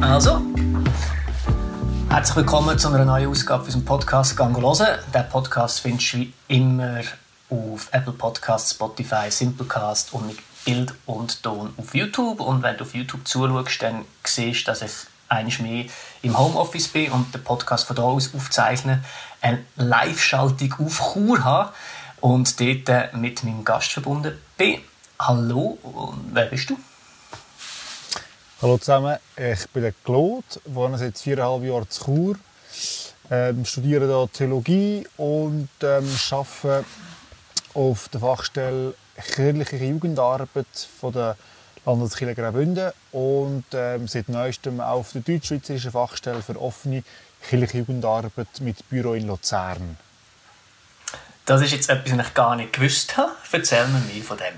Also, herzlich willkommen zu einer neuen Ausgabe unserem Podcast «Gang hören». Den Podcast findest du wie immer auf Apple Podcasts, Spotify, Simplecast und mit Bild und Ton auf YouTube. Und wenn du auf YouTube zuschaust, dann siehst du, dass ich eines mehr im Homeoffice bin und den Podcast von da aus aufzeichne, eine Live-Schaltung auf Chur habe und dort mit meinem Gast verbunden bin. Hallo, wer bist du? Hallo zusammen, ich bin der Claude, wohne seit viereinhalb Jahren zu Chur, ähm, studiere hier Theologie und ähm, arbeite auf der Fachstelle kirchliche Jugendarbeit von der Landeskirche Graubünden und ähm, seit neuestem auf der deutsch-schweizerischen Fachstelle für offene kirchliche Jugendarbeit mit Büro in Luzern. Das ist jetzt etwas, was ich gar nicht gewusst habe. Erzähl mir mehr von dem.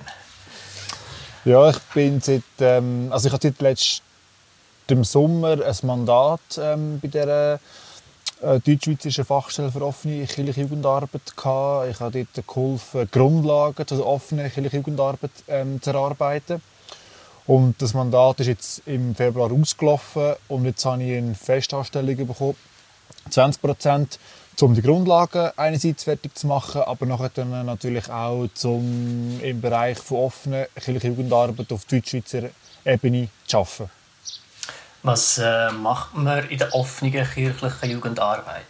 Ja, ich bin seit, ähm, also ich hatte seit letztem Sommer ein Mandat ähm, bei der äh, deutsch-schweizerischen Fachstelle für offene kirchliche Jugendarbeit gehabt. Ich habe dort geholfen, Grundlagen zur offenen kirchlichen Jugendarbeit ähm, zu erarbeiten. Und das Mandat ist jetzt im Februar ausgelaufen und jetzt habe ich eine Festanstellung bekommen. 20 Prozent, um die Grundlagen einerseits fertig zu machen, aber nachher dann natürlich auch zum, im Bereich von offener kirchlicher Jugendarbeit auf deutsch-schweizer Ebene zu arbeiten. Was äh, macht man in der offenen kirchlichen Jugendarbeit?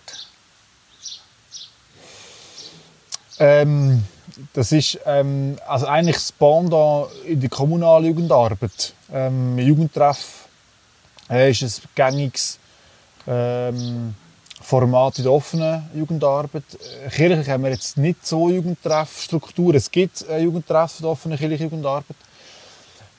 Ähm, das ist ähm, also eigentlich das Pendant in der kommunalen Jugendarbeit. Ähm, Jugendtreff äh, ist ein gängiges ähm, Format in der offenen Jugendarbeit. Kirchlich haben wir jetzt nicht so Jugendtreffstruktur. Es gibt äh, Jugendtreff in der offenen kirchlichen Jugendarbeit.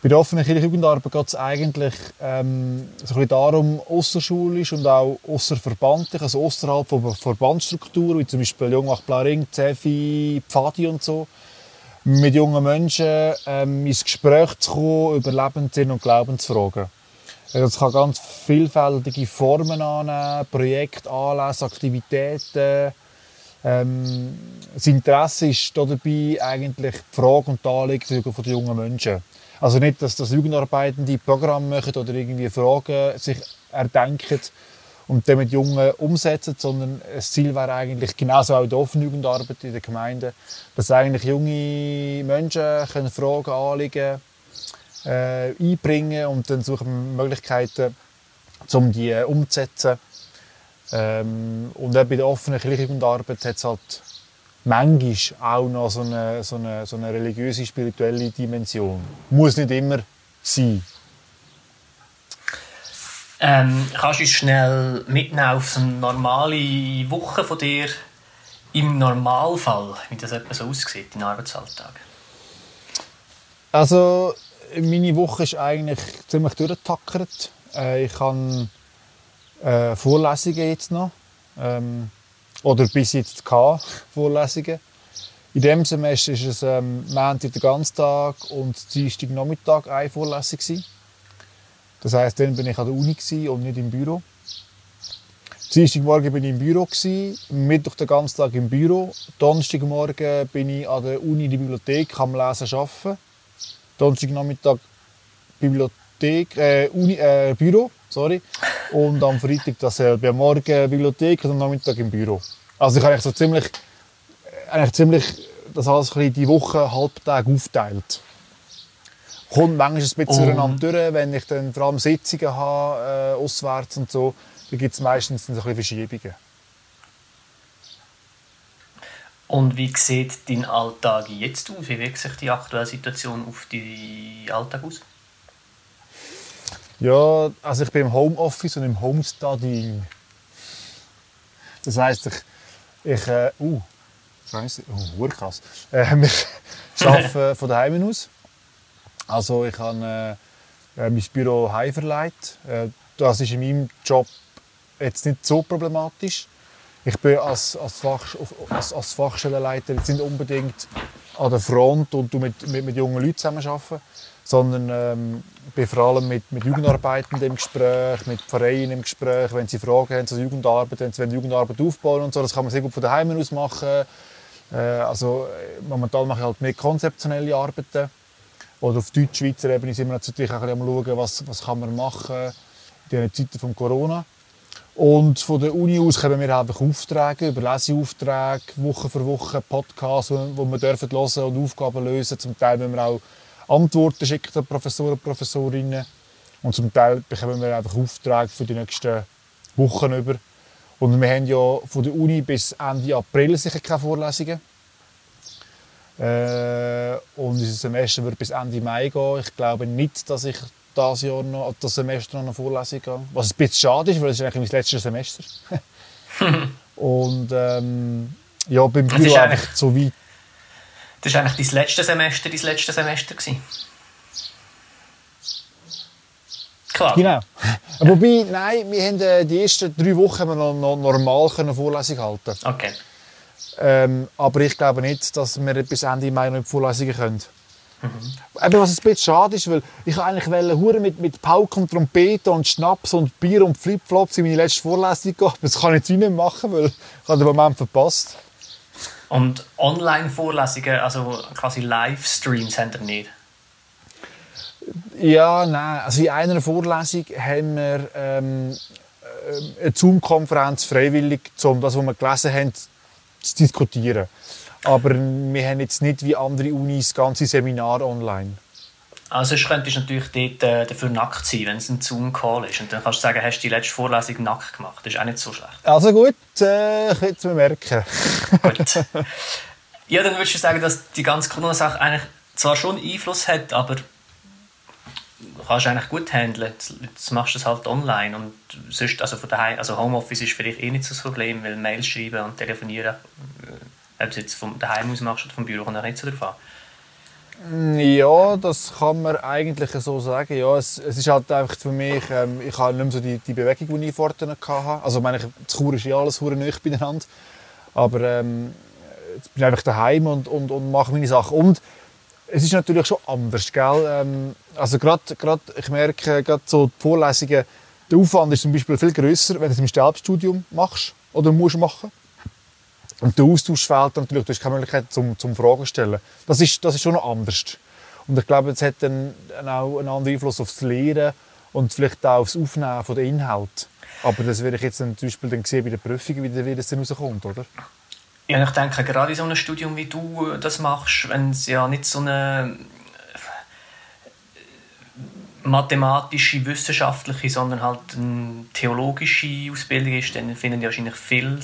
Bei der offenen kirchlichen Jugendarbeit geht es eigentlich ähm, so ein darum, außerschulisch und auch außerverbandlich, also außerhalb von Verbandsstrukturen, wie zum Beispiel Jungmach Blaring, Zefi, Pfadi und so, mit jungen Menschen ähm, ins Gespräch zu kommen über Lebenssinn und Glaubensfragen. Also es kann ganz vielfältige Formen annehmen, Projekte, Anlässe, Aktivitäten. Ähm, das Interesse ist dabei eigentlich die Frage und die Anliegen der jungen Menschen. Also nicht, dass das Jugendarbeitende Programme machen oder irgendwie Fragen sich erdenken und dann mit Jungen umsetzen, sondern das Ziel wäre eigentlich, genauso auch in der offenen Jugendarbeit in der Gemeinde, dass eigentlich junge Menschen können Fragen, Anliegen äh, einbringen und dann suchen Möglichkeiten, um die umzusetzen. Ähm, und auch bei der offenen Kirchenjugendarbeit hat es halt manchmal auch noch so eine, so eine, so eine religiöse, spirituelle Dimension. Muss nicht immer sein. Ähm, kannst du uns schnell mitnehmen auf eine normale Woche von dir im Normalfall, wie das etwa so aussieht, dein Arbeitsalltag? Also, meine Woche ist eigentlich ziemlich durchgetackert. Äh, ich habe äh, Vorlesungen jetzt noch. Ähm, oder bis jetzt K Vorlesungen. In diesem Semester war es ähm, Montag den ganzen Tag und Dienstag Nachmittag eine Vorlesung. Gewesen. Das heisst, dann bin ich an der Uni und nicht im Büro. Dienstagmorgen bin ich im Büro, Mittwoch den ganzen Tag im Büro. Donnerstagmorgen bin ich an der Uni in der Bibliothek am Lesen arbeiten. Donnerstagnachmittag Bibliothek, äh, Uni, äh, Büro, sorry. Und am Freitag dasselbe. Am Morgen Bibliothek und am Nachmittag im Büro. Also ich habe so ziemlich, äh, eigentlich ziemlich das alles ein die Woche halbtag aufteilt. Kommt manchmal ein bisschen um. durch, wenn ich dann vor allem Sitzungen habe, äh, auswärts und so, dann gibt es meistens ein bisschen Verschiebungen. Und wie sieht dein Alltag jetzt aus? Wie wirkt sich die aktuelle Situation auf deinen Alltag aus? Ja, also ich bin im Homeoffice und im Homestudying. Das heisst, ich, ich äh, uh, Scheiße, oh, krass. Äh, ich arbeite von daheim aus. Also ich habe äh, äh mein Büro heim verleiht. Äh, das ist in meinem Job jetzt nicht so problematisch. Ich bin als, als, Fach, als, als Fachstellenleiter nicht unbedingt an der Front und mit, mit, mit jungen Leuten zusammenarbeiten, sondern ähm, bin vor allem mit, mit Jugendarbeitenden im Gespräch, mit Vereinen im Gespräch, wenn sie Fragen haben zur Jugendarbeit, wenn sie Jugendarbeit aufbauen und so. Das kann man sehr gut von daheim aus machen. Äh, also momentan mache ich halt mehr konzeptionelle Arbeiten. Oder auf Deutsch-Schweizer Ebene sind wir natürlich auch am schauen, was, was kann man machen diesen Zeiten von Corona. Und von der Uni aus kommen wir einfach Aufträge, über Leseaufträge, Woche für Woche Podcasts, wo wir dürfen hören und Aufgaben lösen. Zum Teil müssen wir auch Antworten schicken an Professoren und Professorinnen. Und zum Teil bekommen wir einfach Aufträge für die nächsten Wochen über. Und wir haben ja von der Uni bis Ende April sicher keine Vorlesungen. Äh, und unser Semester wird bis Ende Mai gehen. Ich glaube nicht, dass ich das Jahr noch, das Semester noch eine Vorlesung gehe. Was ein bisschen schade ist, weil es ist eigentlich mein letztes Semester. und ähm, ja, beim Das Büro eigentlich- einfach so weit. Das war eigentlich dein letztes Semester, dein letztes Semester. Gewesen. Klar. Genau. Wobei, nein, wir haben äh, die ersten drei Wochen haben wir noch, noch normal können Vorlesung halten. Okay. Ähm, aber ich glaube nicht, dass wir bis Ende Mai noch in die Vorlesungen können. Eben, was ein bisschen schade ist, weil ich eigentlich wollte mit, mit Pauken und Trompete und Schnaps und Bier und Flipflops in meine letzte Vorlesung gehen. Das kann ich jetzt nicht mehr machen, weil ich den Moment verpasst. Und Online-Vorlesungen, also quasi Livestreams, haben ihr nicht? Ja, nein. Also in einer Vorlesung haben wir ähm, äh, eine Zoom-Konferenz freiwillig, um das, was wir gelesen haben, zu diskutieren. Aber wir haben jetzt nicht wie andere Unis ganze Seminare online. Also sonst könntest du natürlich dort äh, dafür nackt sein, wenn es ein Zoom-Call ist. Und dann kannst du sagen, hast du die letzte Vorlesung nackt gemacht. Das ist auch nicht so schlecht. Also gut, äh, ich will es mir merken. Gut. ja, dann würdest du sagen, dass die ganze Corona-Sache eigentlich zwar schon Einfluss hat, aber du kannst eigentlich gut handeln. Jetzt, jetzt machst du es halt online und sonst, also von daheim, also Homeoffice ist vielleicht eh nicht so das Problem, weil Mails schreiben und telefonieren, äh, ob du jetzt vom daheim aus machst oder vom Büro, kommt nicht so drauf an. Ja, das kann man eigentlich so sagen. Ja, es, es ist halt einfach für mich, ähm, ich habe nicht mehr so die, die Bewegung, die ich vorher hatte. Also, ich meine, das Chur ist ja alles hure nah beieinander. Aber ähm, jetzt bin ich einfach daheim und, und, und mache meine Sachen. Und es ist natürlich schon anders, gell? Ähm, also gerade, gerade, ich merke, gerade so die Vorlesungen, der Aufwand ist zum Beispiel viel grösser, wenn du es im Selbststudium machst oder musst machen. Und der Austausch fehlt natürlich, du hast keine Möglichkeit zum, zum Fragen stellen. Das ist, das ist schon anders. Und ich glaube, es hat dann auch einen anderen Einfluss aufs Lehren und vielleicht auch aufs Aufnehmen von den Inhalten. Aber das werde ich jetzt dann zum Beispiel dann sehen bei den Prüfungen, wie, wie das dann rauskommt, oder? Ja, ich denke, gerade in so einem Studium, wie du das machst, wenn es ja nicht so eine äh, mathematische, wissenschaftliche, sondern halt eine theologische Ausbildung ist, dann finden ja wahrscheinlich viel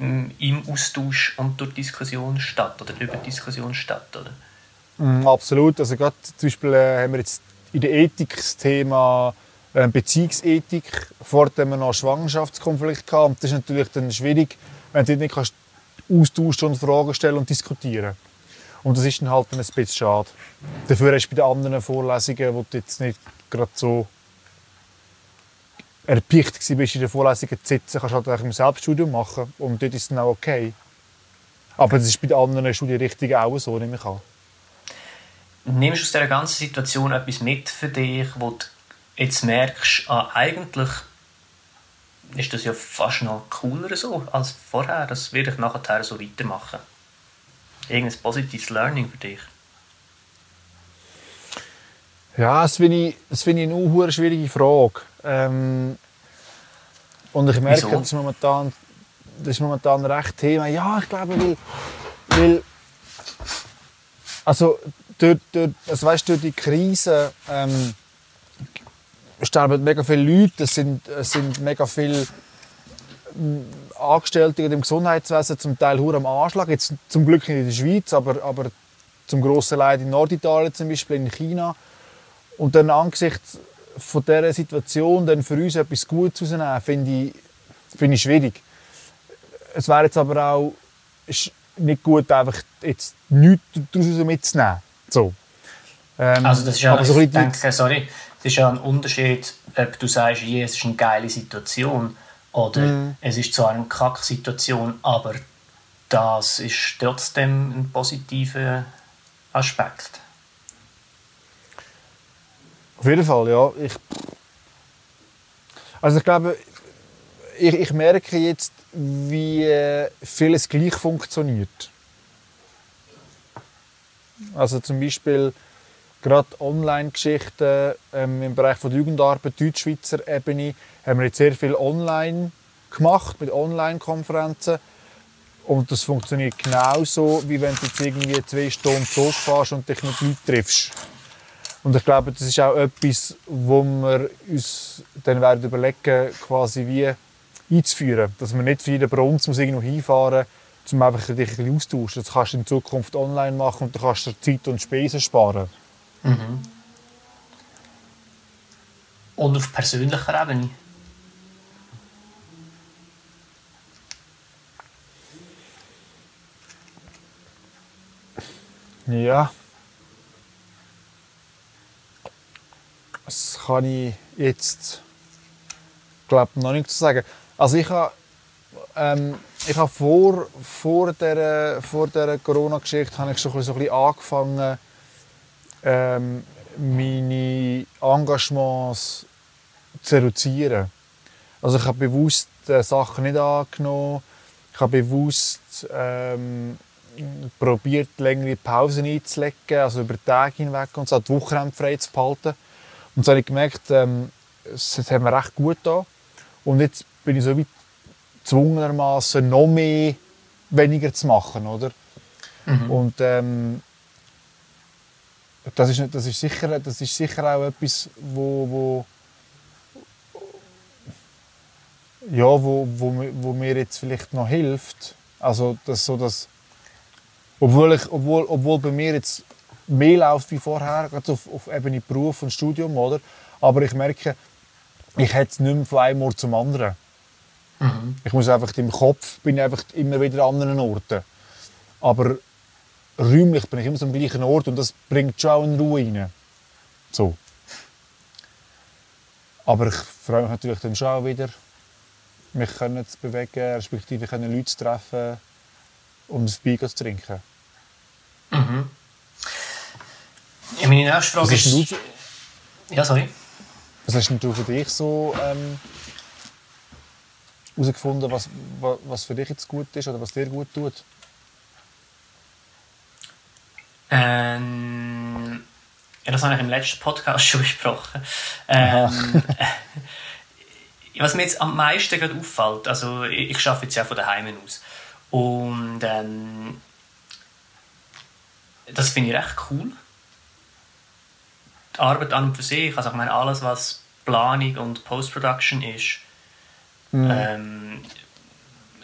im Austausch und durch Diskussion statt oder über Diskussion statt, oder? Mm, absolut. Also gerade zum Beispiel äh, haben wir jetzt in der Ethik das Thema äh, Beziehungsethik. Vorher haben wir noch Schwangerschaftskonflikt gehabt. Und das ist natürlich dann schwierig, wenn du nicht kannst austauschen und Fragen stellen und diskutieren. Und das ist dann halt ein bisschen schade. Dafür hast du bei den anderen Vorlesungen, wo du jetzt nicht gerade so erpicht bist, in den Vorlesungen zu sitzen, kannst du halt im Selbststudium machen. Und dort ist es dann auch okay. Aber das ist bei den anderen Studienrichtungen auch so, nehme ich an. Nimmst du aus dieser ganzen Situation etwas mit für dich, wo du jetzt merkst, ah, eigentlich ist das ja fast noch cooler so als vorher. Das werde ich nachher so weitermachen. Irgendein positives Learning für dich. Ja, das finde ich, das finde ich eine schwierige Frage. Ähm, und ich merke, Wieso? das ist, momentan, das ist momentan recht Thema. Ja, ich glaube, weil, weil also durch, durch, also weißt, durch die Krise ähm, sterben mega viele Leute, es sind, es sind mega viele ähm, Angestellte im Gesundheitswesen zum Teil hure am Anschlag. Jetzt zum Glück nicht in der Schweiz, aber, aber zum grossen Leid in Norditalien zum Beispiel, in China. Und dann angesichts von dieser Situation dann für uns etwas Gutes rausnehmen, finde ich, finde ich schwierig. Es wäre jetzt aber auch nicht gut, einfach jetzt nichts daraus mitzunehmen. So. Ähm, Also das ist ja, aber so ich denke, sorry, das ist ja ein Unterschied, ob du sagst, je, es ist eine geile Situation oder Mhm. es ist zwar eine Kack-Situation, aber das ist trotzdem ein positiver Aspekt. Auf jeden Fall, ja. Ich, also ich glaube, ich, ich merke jetzt, wie äh, vieles gleich funktioniert. Also zum Beispiel gerade Online-Geschichten ähm, im Bereich von der Jugendarbeit, Deutschschweizer Ebene, haben wir jetzt sehr viel online gemacht, mit Online-Konferenzen. Und das funktioniert genauso, wie wenn du jetzt irgendwie zwei Stunden zurückfährst und dich mit Leuten triffst. Und ich glaube, das ist auch etwas, wo wir uns dann werden überlegen, quasi wie einzuführen. Dass man nicht für jeden Bronze muss irgendwo hinfahren muss, um einfach dich ein bisschen austauschen. Das kannst du in Zukunft online machen und dann kannst du Zeit und Spesen sparen. Mhm. Und auf persönlicher Ebene? Ja. Das kann ich jetzt glaube noch nicht sagen. Also ich habe ähm, ich habe vor, vor dieser, vor dieser Corona-Geschichte habe ich schon ein bisschen angefangen, ähm, meine Engagements zu reduzieren. Also ich habe bewusst äh, Sachen nicht angenommen. Ich habe bewusst ähm, probiert, längere Pausen einzulegen, also über Tage hinweg und so, die Wochenende frei zu behalten. Und so habe ich gemerkt, ähm, es hat mir recht gut getan. Und jetzt bin ich so weit gezwungenermaßen noch mehr weniger zu machen, oder? Mhm. Und ähm, das, ist, das, ist sicher, das ist sicher auch etwas, wo, wo ja, wo, wo, wo mir jetzt vielleicht noch hilft. Also, dass so das, obwohl, ich, obwohl, obwohl bei mir jetzt mehr läuft wie vorher, gerade auf, auf Ebene Beruf und Studium, oder? Aber ich merke, ich hätte es nicht mehr von einem Ort zum anderen. Mhm. Ich muss einfach im Kopf bin einfach immer wieder an anderen Orten. Aber räumlich bin ich immer am gleichen Ort und das bringt schon auch eine Ruhe rein. So. Aber ich freue mich natürlich dann schon auch wieder, mich können zu bewegen, respektive können Leute zu treffen und ein Bier zu trinken. Mhm. Ja, meine nächste Frage ist... ist ja, sorry. Was hast du für dich so ähm, herausgefunden, was, was für dich jetzt gut ist oder was dir gut tut? Ähm, ja, das habe ich im letzten Podcast schon besprochen. Ähm, was mir jetzt am meisten gerade auffällt, also ich, ich arbeite jetzt ja von daheim aus und ähm, das finde ich recht cool. Die Arbeit an und für sich, also ich meine alles, was Planung und Post-Production ist, mhm. ähm,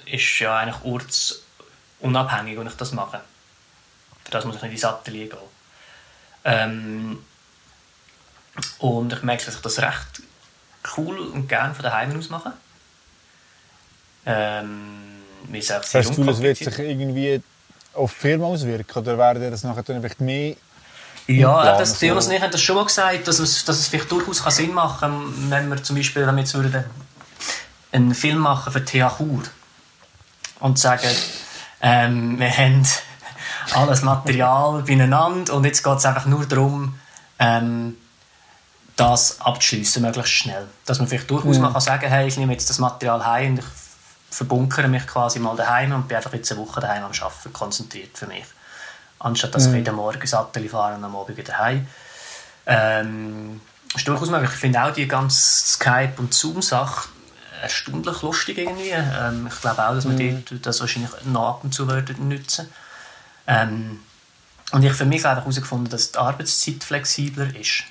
ist ja eigentlich ortsunabhängig, wenn ich das mache. Für das muss ich nicht ins Atelier gehen. Ähm, und ich merke, dass ich das recht cool und gerne von daheim aus mache. Ähm, Hast du, das wird sich irgendwie auf die Firma auswirken? Oder werden das nachher dann vielleicht mehr ja, das, Theonos und ich haben das schon mal gesagt, dass es, dass es vielleicht durchaus Sinn machen kann, wenn wir zum Beispiel jetzt würden einen Film machen für TH Chur und sagen, ähm, wir haben alles Material beieinander und jetzt geht es einfach nur darum, ähm, das abzuschließen, möglichst schnell. Dass man vielleicht durchaus mhm. mal kann sagen hey, ich nehme jetzt das Material heim und ich verbunkere mich quasi mal daheim und bin einfach jetzt eine Woche daheim am Arbeiten, konzentriert für mich. Anstatt dass mhm. ich jeden Morgen Sattel fahre und am Abend wieder heim. Ähm, ist durchaus möglich. Ich finde auch die ganze Skype- und Zoom-Sache erstaunlich lustig irgendwie. Ähm, ich glaube auch, dass wir mhm. das wahrscheinlich noch ab und zu würden nutzen ähm, Und ich für mich einfach herausgefunden, dass die Arbeitszeit flexibler ist.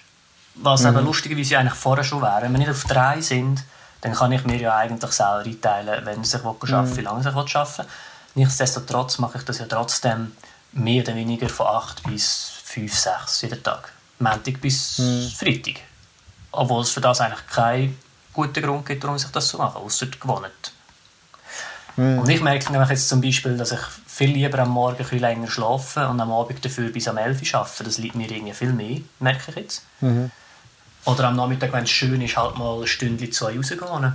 Was mhm. eben lustigerweise eigentlich vorher schon wäre. Wenn wir nicht auf drei sind, dann kann ich mir ja eigentlich selber einteilen, wenn ich arbeiten mhm. wie lange ich arbeiten will. Nichtsdestotrotz mache ich das ja trotzdem mehr oder weniger von 8 bis 5, 6 jeden Tag. Montag bis mhm. Freitag. Obwohl es für das eigentlich keinen guten Grund gibt, warum ich das so mache, außer gewohnt. Mhm. Und ich merke nämlich jetzt zum Beispiel, dass ich viel lieber am Morgen ein länger schlafe und am Abend dafür bis am 11 Uhr arbeite. Das liegt mir irgendwie viel mehr, merke ich jetzt. Mhm. Oder am Nachmittag, wenn es schön ist, halt mal ein Stündchen, zwei rausgehen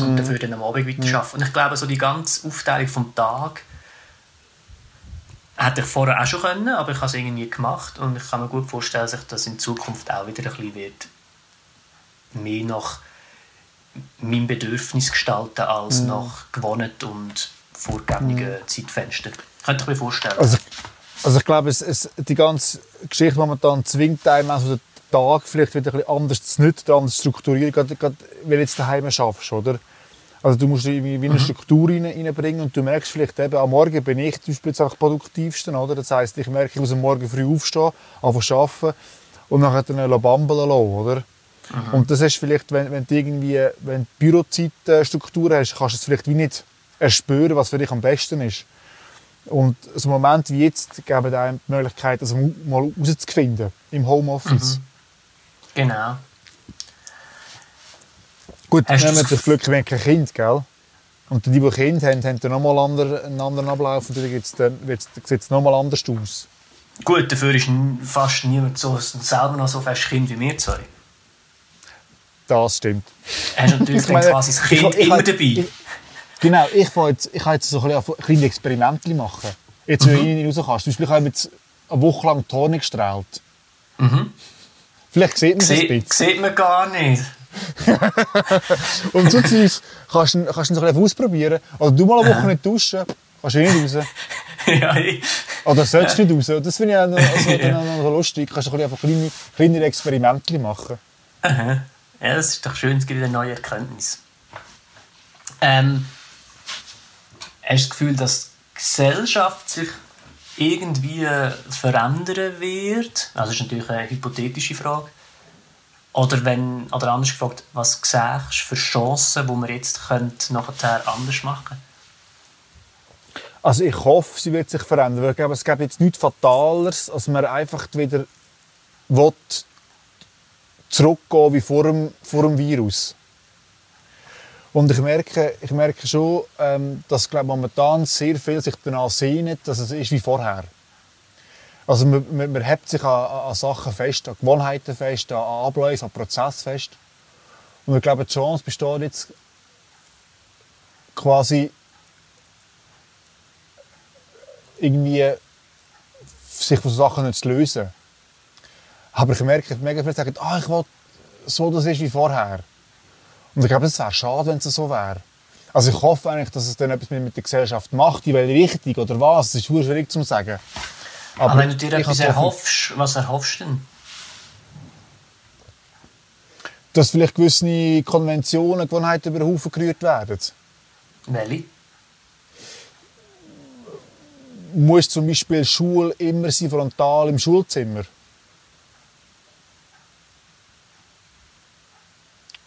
und mhm. dafür dann am Abend weiter arbeiten. Und ich glaube, so die ganze Aufteilung vom Tag Hätte ich vorher auch schon können, aber ich habe es irgendwie gemacht und ich kann mir gut vorstellen, dass sich das in Zukunft auch wieder ein bisschen wird mehr nach meinem Bedürfnis gestalten als mhm. nach gewohnt und vorgegebenen mhm. Zeitfenster. Könnte ich mir vorstellen. Also, Also ich glaube, es, es, die ganze Geschichte momentan zwingt einem also den Tag vielleicht wieder ein bisschen anders zu nutzen, anders zu strukturieren, gerade, gerade weil du jetzt daheim schaffst, oder? Also du musst irgendwie wie eine Mhm. Struktur rein, reinbringen und du merkst vielleicht eben, am Morgen bin ich zum Beispiel jetzt einfach produktivste, oder? Das heisst, ich merke, ich muss am Morgen früh aufstehen, anfangen zu arbeiten und nachher dann bambeln lassen, oder? Und das ist vielleicht, wenn, wenn du irgendwie, wenn Bürozeitstruktur hast, kannst du es vielleicht wie nicht erspüren, was für dich am besten ist. Und so Moment wie jetzt geben einem die Möglichkeit, das mal herauszufinden im Homeoffice. Genau. Gut, du wir das das Glück, wir haben kein Kind, gell? Und die, die Kinder haben, haben dann nochmal ander- einen anderen Ablauf und dann, sieht es nochmal anders aus. Gut, dafür ist fast niemand so, selber noch so fest Kind wie wir zwei. Das stimmt. Hast natürlich Ich meine, quasi das ich- Kind ich- immer ich- dabei. ich- Genau, ich will jetzt, ich jetzt so ein kleines Experiment machen. Jetzt, wenn du rein raus kannst. Zum Beispiel, ich habe jetzt eine Woche lang die Horn gestrahlt. Vielleicht sieht man es ein bisschen. sieht man gar nicht. Und so Zeug kannst du kannst du so ein bisschen ausprobieren. Oder du mal eine Woche nicht duschen, kannst du nicht raus. ja, ich, Oder sollst du nicht raus. Das finde ich auch noch, also, noch lustig. Du kannst bisschen einfach kleine, kleine Experimente machen. ja, das ist doch schön, es gibt eine neue Erkenntnis. Ähm, hast du das Gefühl, dass die Gesellschaft sich irgendwie verändern wird? Also das ist natürlich eine hypothetische Frage. Oder, wenn, oder anders gefragt, was siehst du für Chancen, die wir jetzt nachher anders machen Also ich hoffe, sie wird sich verändern. Ich glaube, es gibt jetzt nichts Fataleres, als man einfach wieder will zurückgehen wie vor dem, vor dem Virus. Und ich merke, ich merke schon, ähm, dass glaube momentan sehr viel sich danach sehnen, dass es ist wie vorher. Also man, man, man hebt sich an, an Sachen fest, an Gewohnheiten fest, an Abläufe, an Prozesse fest. Und ich glaube, die Chance besteht jetzt quasi irgendwie sich von Sachen nicht zu lösen. Aber ich merke, mega viele sagen, ah, ich will so, das ist wie vorher. Und ich glaube, es wäre schade, wenn es so wäre. Also ich hoffe eigentlich, dass es dann etwas mit der Gesellschaft macht, in welche Richtung oder was. Das ist schwierig zu sagen. Aber, wenn du dir etwas erhoffst, was erhoffst du denn? Dass vielleicht gewisse Konventionen, Gewohnheiten über den Haufen gerührt werden. Welche? Muss zum Beispiel Schule immer sein frontal im Schulzimmer?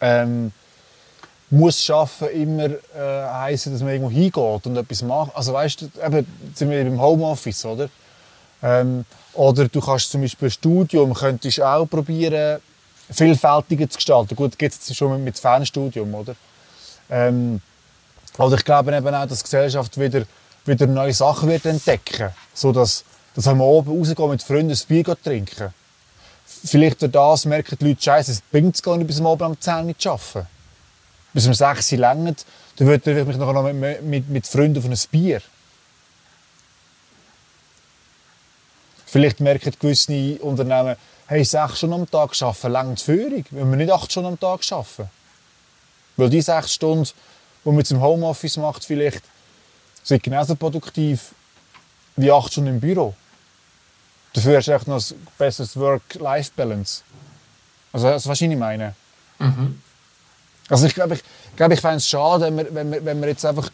Ähm, muss Schaffen immer äh, heißen, dass man irgendwo hingeht und etwas macht. Also weißt du, eben, sind wir beim Homeoffice, oder? Ähm, oder du kannst zum Beispiel ein Studium, könntest auch probieren, vielfältiger zu gestalten. Gut, geht es schon mit Fernstudium, oder? Ähm, oder ich glaube eben auch, dass die Gesellschaft wieder, wieder neue Sachen wird entdecken so dass, dass wir oben rausgehen mit Freunden ein Bier trinken. Vielleicht durch das merken die Leute, Scheiße, es bringt es gar nicht, bis wir oben am 10 nicht arbeiten. Bis um 6 Uhr länger, dann würde ich mich nachher noch mit, mit, mit Freunden auf ein Bier. Vielleicht merken gewisse Unternehmen, hey, sechs Stunden am Tag arbeiten, langt Führung, wenn wir nicht acht Stunden am Tag arbeiten. Weil die sechs Stunden, die man im Homeoffice macht, vielleicht sind genauso produktiv wie acht Stunden im Büro. Dafür hast du echt noch ein besseres Work-Life-Balance. Also, das was ich meine. Also ich glaube, ich, glaube, ich fände es schade, wenn wir, wenn, wir, wenn wir jetzt einfach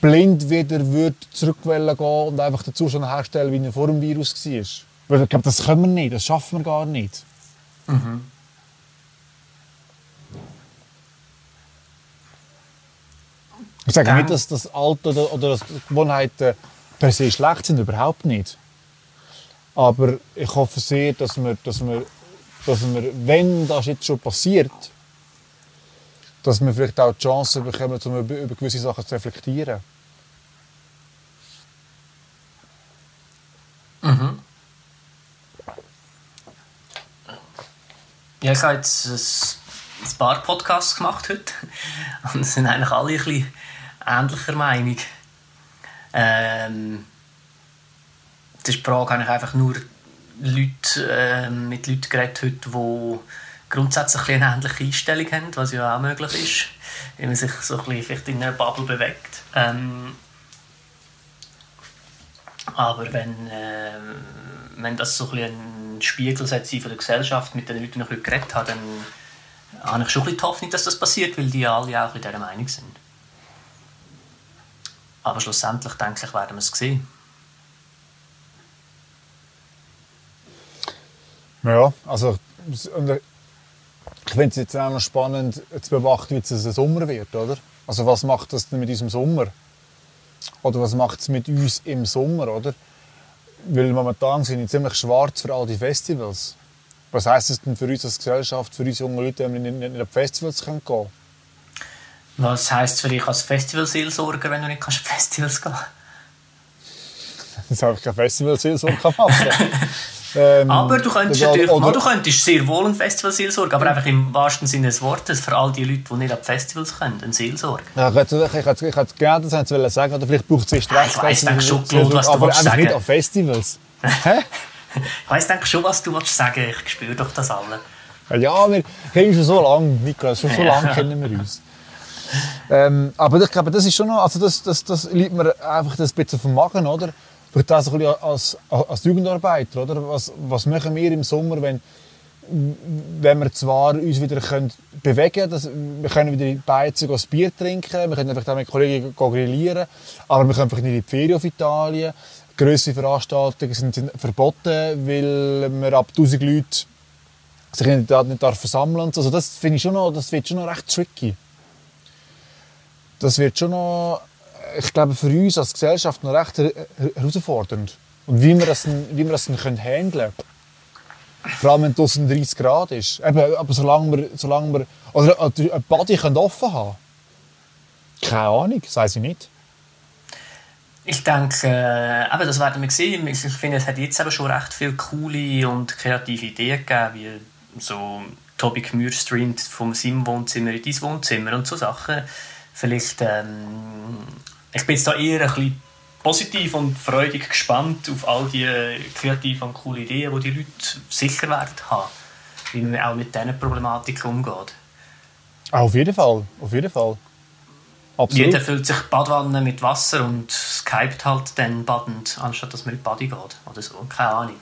blind wieder würd zurückwollen gehen und einfach den Zustand herstellen, wie er vor dem Virus war. Weil ich glaube, das können wir nicht, das schaffen wir gar nicht. Ich sage Ja. nicht, dass das Alter oder, oder dass Gewohnheiten per se schlecht sind, überhaupt nicht. Aber ich hoffe sehr, dass wir, dass wir, dass wir wenn das jetzt schon passiert, dass wir vielleicht auch die Chance bekommen, um über, gewisse Sachen zu reflektieren. Ja, ich habe jetzt ein, paar Podcasts gemacht heute und es sind eigentlich alle ein bisschen ähnlicher Meinung. Ähm, das ist die Frage, habe ich einfach nur Leute, ähm, mit Leuten geredet heute, die grundsätzlich eine ähnliche Einstellung haben, was ja auch möglich ist, wenn man sich so ein vielleicht in einer Bubble bewegt. Ähm, Aber wenn, äh, wenn das so ein, Spiegel sein von der Gesellschaft, mit den Leuten, die ich heute geredet habe, dann habe ich schon ein bisschen die Hoffnung, dass das passiert, weil die alle auch in dieser Meinung sind. Aber schlussendlich, denke ich, werden wir es sehen. Ja, also äh, finde es jetzt auch noch spannend zu beobachten, wie es ein Sommer wird, oder? Also was macht das denn mit unserem Sommer? Oder was macht es mit uns im Sommer, oder? Weil momentan sind wir ziemlich schwarz für all die Festivals. Was heisst das denn für uns als Gesellschaft, für uns junge Leute, wenn wir nicht, nicht auf Festivals gehen können? Was heisst für dich als Festivalseelsorger, wenn du nicht auf Festivals gehen kannst? Dass ich keine Festivalseelsorge machen Ähm, aber du könntest, natürlich, oder, du könntest sehr wohl ein Festival Seelsorge, aber einfach im wahrsten Sinne des Wortes für all die Leute, die nicht an Festivals können, ein Seelsorge. Ja, ich hätte, ich hätte, ich hätte gerne das sagen, oder vielleicht braucht es erst recht. Ich weiss denke schon, Claude, was du aber sagen. nicht an Festivals. Hä? ich weiss denke schon, was du willst sagen Ich spüre doch das alle. Ja, wir kennen uns schon so lange, Niklas. Schon so lange kennen wir uns. Ähm, aber ich glaube, das ist schon noch, also das, das, das liegt mir einfach das bisschen vom Magen, oder? Vielleicht das ein bisschen als, als Jugendarbeiter, oder? Was, was machen wir im Sommer, wenn, wenn wir zwar uns wieder können bewegen können, wir können wieder Beizen ein Bier trinken, wir können einfach mit Kollegen grillieren, aber wir können einfach nicht in die Ferien auf Italien. Grössere Veranstaltungen sind verboten, weil man ab 1000 Leute sich nicht, nicht versammeln darf. Also das finde ich schon noch, das wird schon noch recht tricky. Das wird schon noch ich glaube, für uns als Gesellschaft noch recht herausfordernd. Und wie wir das, wie wir das können handeln können. Vor allem, wenn es 30 Grad ist. Eben, aber solange wir, solange wir oder ein Body offen haben Keine Ahnung, weiß ich nicht. Ich denke, äh, eben, das werden wir sehen. Ich finde, es hat jetzt aber schon recht viele coole und kreative Ideen gegeben, wie so Tobi Gmür streamt vom seinem Wohnzimmer in dein Wohnzimmer und so Sachen. Vielleicht ähm, ich bin jetzt da eher ein bisschen positiv und freudig gespannt auf all die kreativen und coolen Ideen, die die Leute sicher werden haben, wie man auch mit diesen Problematiken umgeht. Auf jeden Fall, auf jeden Fall. Absolut. Jeder füllt sich Badwanne mit Wasser und skypt halt dann badend, anstatt dass man in die Body geht oder so. Keine Ahnung.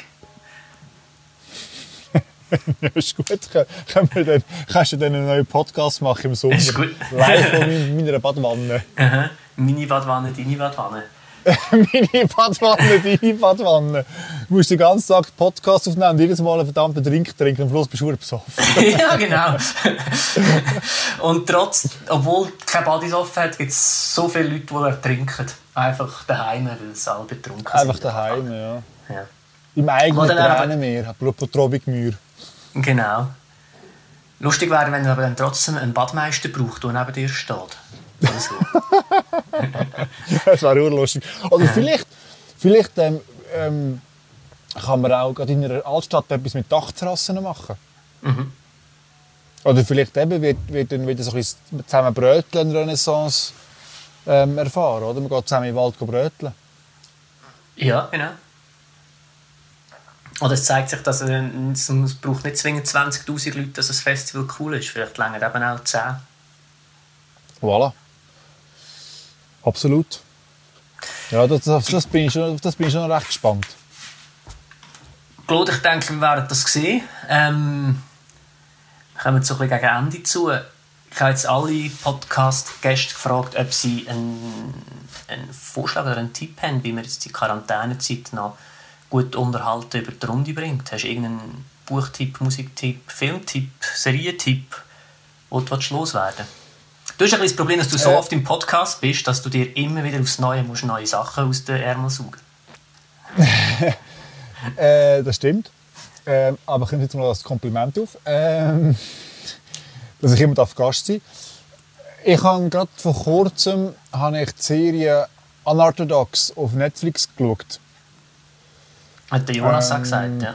ist gut. Können wir dann, kannst du dann einen neuen Podcast machen im Sommer? Ist gut. Live von meiner Badwanne. Aha. Mini-Badwanne, deine Badwanne. Mini-Badwanne, deine Badwanne. Du musst den ganzen Tag Podcast aufnehmen und jedes Mal einen verdammten Drink trinken und am Schluss bist du besoffen. ja, genau. und trotz, obwohl kein Bad offen hat, gibt es so viele Leute, die trinken. Einfach daheim, weil sie alle betrunken sind. Einfach daheim, ja. ja. Im eigenen Tränenmeer, apropos Trobigmühr. Genau. Lustig wäre, wenn er aber dann trotzdem einen Badmeister braucht, der neben dir steht. das wäre urlustig. Oder vielleicht, vielleicht ähm, ähm, kann man auch in einer Altstadt etwas mit Dachterrassen machen. Mhm. Oder vielleicht eben wird, wird dann wieder so ein bisschen zusammen Bröteln Renaissance ähm, erfahren, oder? Man geht zusammen den Wald bröteln. Ja, genau. Oder es zeigt sich, dass es, braucht nicht zwingend 20'000 Leute, dass ein Festival cool ist. Vielleicht länger eben auch 10. Voilà. Absolut. Ja, das, das, das, bin ich schon, das bin ich schon recht gespannt. Claude, ich denke, wir werden das sehen. Ähm, wir kommen so ein bisschen gegen Ende zu. Ich habe jetzt alle Podcast-Gäste gefragt, ob sie einen, einen Vorschlag oder einen Tipp haben, wie man jetzt die Quarantänezeit noch gut unterhalten über die Runde bringt. Hast du irgendeinen Buchtipp, Musiktipp, Filmtipp, Serientipp, wo du loswerden willst? Du hast ein das Problem, dass du so äh. oft im Podcast bist, dass du dir immer wieder aufs Neue musst neue Sachen aus den Ärmeln saugen äh, Das stimmt. Ähm, aber ich nehme jetzt mal das Kompliment auf, ähm, dass ich immer Gast sein Ich habe gerade vor kurzem habe ich die Serie Unorthodox auf Netflix geschaut. Hat der Jonas ähm, auch gesagt, ja.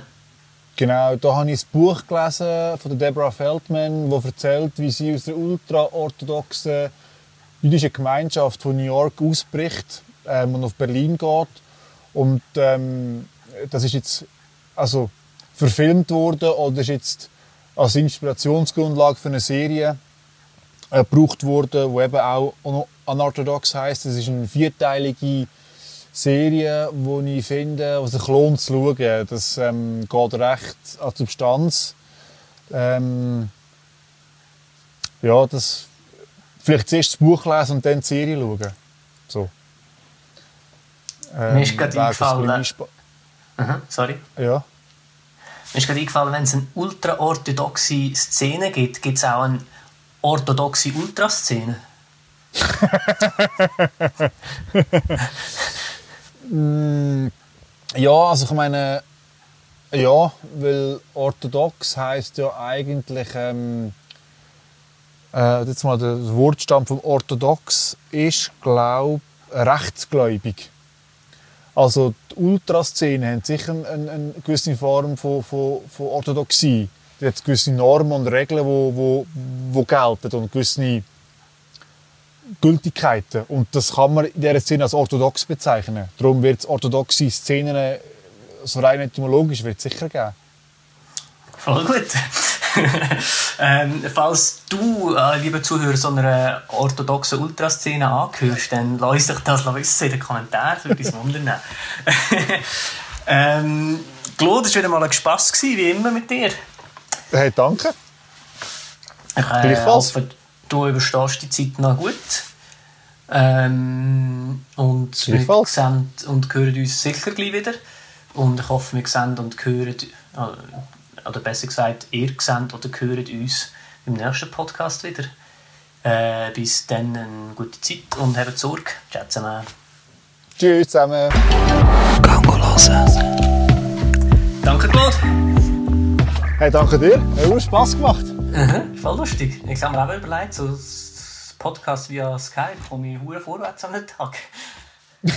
Genau, da habe ich ein Buch gelesen von Deborah Feldman, das erzählt, wie sie aus der ultraorthodoxen jüdischen Gemeinschaft von New York ausbricht ähm, und auf Berlin geht. Und ähm, das ist jetzt also verfilmt worden oder ist jetzt als Inspirationsgrundlage für eine Serie äh, gebraucht worden, die eben auch unorthodox heißt. Das ist eine vierteilige Serien, die ich finde, die sich lohnt zu schauen. Das ähm, geht recht an die Substanz. Ähm, ja, das, vielleicht zuerst das Buch lesen und dann die Serie schauen. So. Ähm, Mir ist gerade eingefallen... Aha, sorry. Ja. Mir ist gerade eingefallen, wenn es eine ultra-orthodoxe Szene gibt, gibt es auch eine orthodoxe Ultraszene. Mm, ja, also ich meine, ja, weil orthodox heißt ja eigentlich, ähm, äh, jetzt mal der Wortstamm vom orthodox ist, glaube rechtsgläubig. Also die Ultraszene haben sicher eine, eine gewisse Form von, von, von Orthodoxie. Die hat gewisse Normen und Regeln, die wo, wo gelten und gewisse Gültigkeiten. Und das kann man in dieser Szene als orthodox bezeichnen. Darum wird es orthodoxe Szenen, so rein etymologisch, wird sicher geben. Voll gut. ähm, falls du, äh, lieber Zuhörer, so einer orthodoxen Ultraszene angehörst, dann lass dich das wissen in den Kommentaren, würde uns wundern. ähm, Claude, es war wieder mal ein Spass, wie immer mit dir. Hey, danke. Ich äh, hoffe, du überstehst die Zeit noch gut. Ähm, und wir sehen und hören uns sicher gleich wieder. Und ich hoffe, wir sehen und hören, äh, oder besser gesagt, ihr seht oder hört uns im nächsten Podcast wieder. Äh, bis dann eine gute Zeit und habt Sorge. Ciao zusammen. Tschüss zusammen. Gango Danke, Claude. Hey, danke dir. Hat Spass gemacht. Mhm, voll lustig. Ich habe mir auch überlegt, so Podcast via Skype komme ich hure vorwärts an den Tag.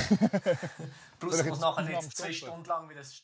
Plus muss nachher nicht zwei Stunden lang wie das